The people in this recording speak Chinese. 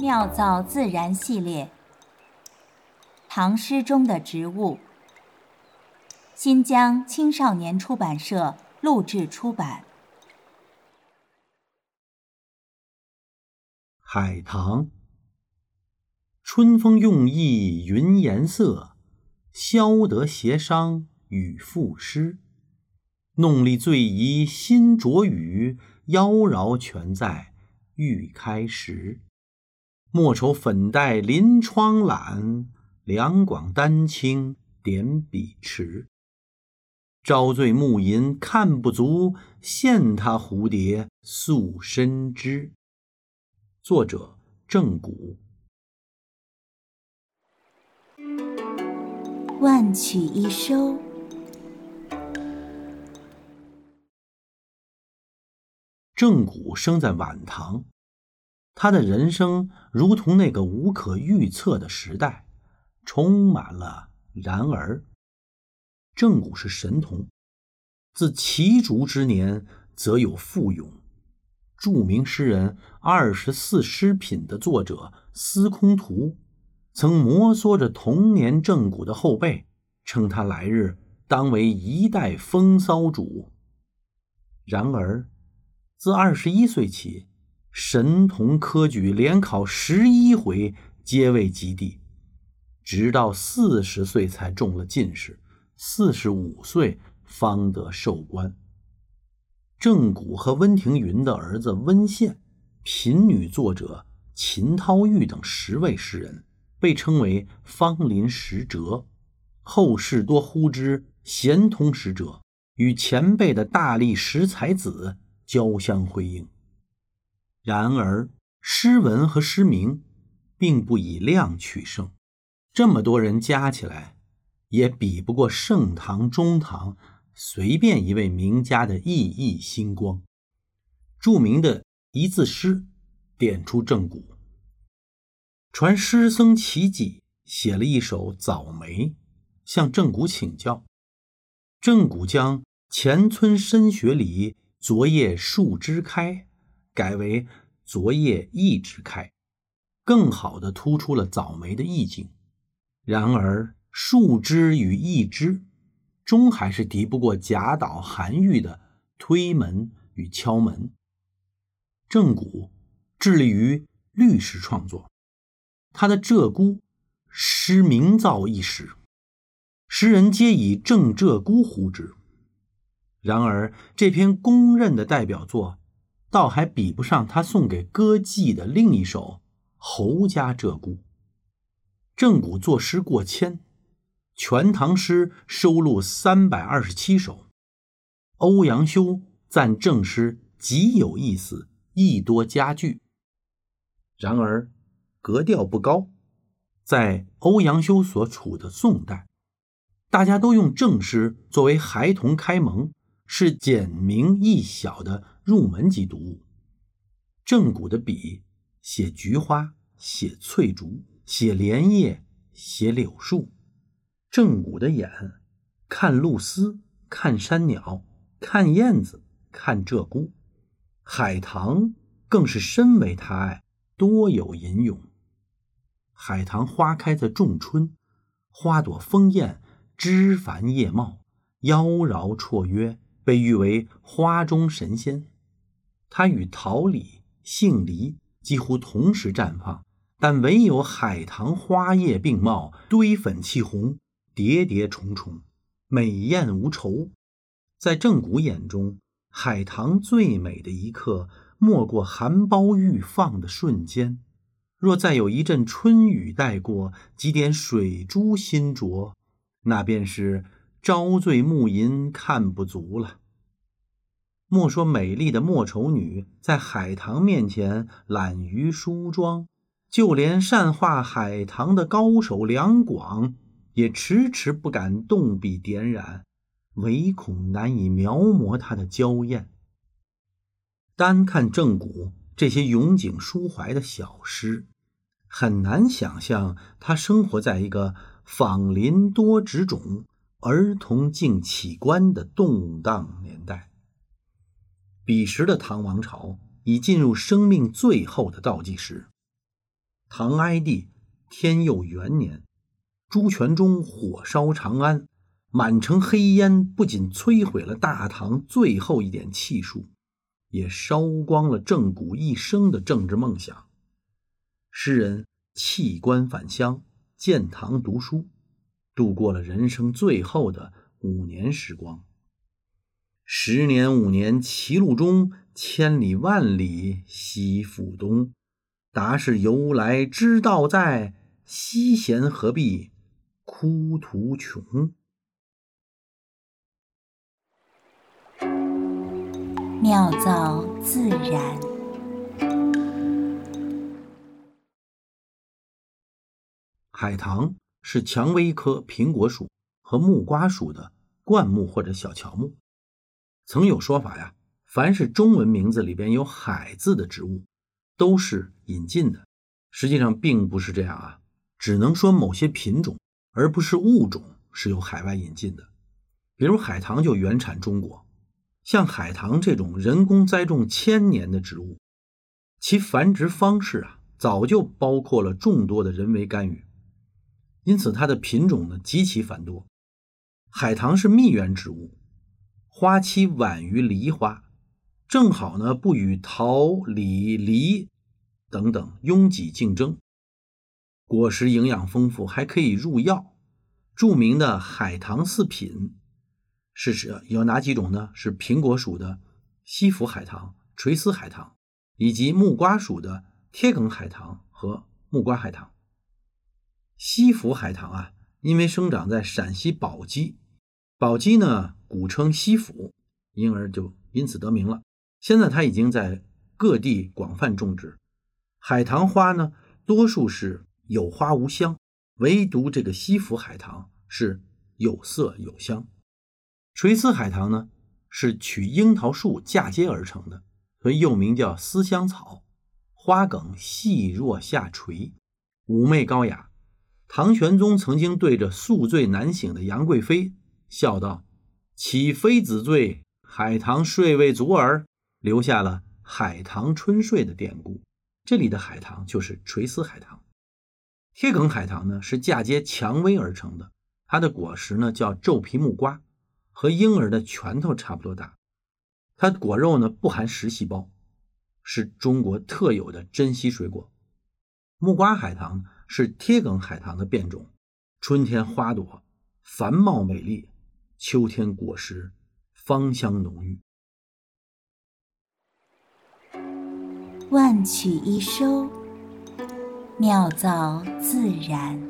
妙造自然系列，唐诗中的植物。新疆青少年出版社录制出版。海棠，春风用意云颜色，消得斜商雨赋诗。弄力最宜新着雨，妖娆全在欲开时。莫愁粉黛临窗懒，两广丹青点笔迟。朝醉暮吟看不足，羡他蝴蝶宿深知。作者：郑谷。万曲一收。郑谷生在晚唐。他的人生如同那个无可预测的时代，充满了然而。正骨是神童，自齐竹之年则有富勇。著名诗人《二十四诗品》的作者司空图，曾摩挲着童年正骨的后背，称他来日当为一代风骚主。然而，自二十一岁起。神童科举连考十一回，皆未及第，直到四十岁才中了进士，四十五岁方得授官。郑谷和温庭筠的儿子温宪、贫女作者秦涛玉等十位诗人，被称为“芳林十哲”，后世多呼之“贤通使者”，与前辈的大力十才子交相辉映。然而，诗文和诗名，并不以量取胜。这么多人加起来，也比不过盛唐、中唐随便一位名家的熠熠星光。著名的一字诗，点出正骨。传诗僧齐己写了一首《早梅》，向正骨请教。正骨将“前村深雪里，昨夜树枝开”。改为昨夜一枝开，更好的突出了早梅的意境。然而树枝与一枝，终还是敌不过贾岛、韩愈的推门与敲门。郑谷致力于律诗创作，他的《鹧鸪》诗名噪一时，诗人皆以《郑鹧鸪》呼之。然而这篇公认的代表作。倒还比不上他送给歌妓的另一首《侯家鹧鸪》。郑谷作诗过千，《全唐诗》收录三百二十七首。欧阳修赞郑诗极有意思，意多佳句。然而格调不高，在欧阳修所处的宋代，大家都用郑诗作为孩童开蒙，是简明易晓的。入门级读物，正骨的笔写菊花，写翠竹，写莲叶，写柳树；正骨的眼看露丝，看山鸟，看燕子，看鹧鸪。海棠更是深为他爱，多有吟咏。海棠花开在仲春，花朵丰艳，枝繁叶茂，妖娆绰约，被誉为花中神仙。它与桃李、杏梨几乎同时绽放，但唯有海棠花叶并茂，堆粉气红，叠叠重重，美艳无愁。在郑谷眼中，海棠最美的一刻，莫过含苞欲放的瞬间。若再有一阵春雨带过，几点水珠新着，那便是朝醉暮吟看不足了。莫说美丽的莫愁女在海棠面前懒于梳妆，就连善画海棠的高手梁广，也迟迟不敢动笔点染，唯恐难以描摹她的娇艳。单看郑谷这些咏景抒怀的小诗，很难想象他生活在一个坊林多植种、儿童竞起观的动荡年代。彼时的唐王朝已进入生命最后的倒计时，唐哀帝天佑元年，朱全忠火烧长安，满城黑烟不仅摧毁了大唐最后一点气数，也烧光了郑谷一生的政治梦想。诗人弃官返乡，建堂读书，度过了人生最后的五年时光。十年五年歧路中，千里万里西复东。答是由来之道在，西贤何必哭途穷？妙造自然。海棠是蔷薇科苹果属和木瓜属的灌木或者小乔木。曾有说法呀，凡是中文名字里边有“海”字的植物。都是引进的，实际上并不是这样啊，只能说某些品种，而不是物种是由海外引进的。比如海棠就原产中国，像海棠这种人工栽种千年的植物，其繁殖方式啊，早就包括了众多的人为干预，因此它的品种呢极其繁多。海棠是蜜源植物，花期晚于梨花。正好呢，不与桃、李、梨等等拥挤竞争，果实营养丰富，还可以入药。著名的海棠四品是指有哪几种呢？是苹果属的西府海棠、垂丝海棠，以及木瓜属的贴梗海棠和木瓜海棠。西府海棠啊，因为生长在陕西宝鸡，宝鸡呢古称西府，因而就因此得名了。现在它已经在各地广泛种植。海棠花呢，多数是有花无香，唯独这个西府海棠是有色有香。垂丝海棠呢，是取樱桃树嫁接而成的，所以又名叫丝香草。花梗细若下垂，妩媚高雅。唐玄宗曾经对着宿醉难醒的杨贵妃笑道：“岂妃子醉，海棠睡未足耳。”留下了“海棠春睡”的典故，这里的海棠就是垂丝海棠。贴梗海棠呢是嫁接蔷薇而成的，它的果实呢叫皱皮木瓜，和婴儿的拳头差不多大。它果肉呢不含实细胞，是中国特有的珍稀水果。木瓜海棠是贴梗海棠的变种，春天花朵繁茂美丽，秋天果实芳香浓郁。万曲一收，妙造自然。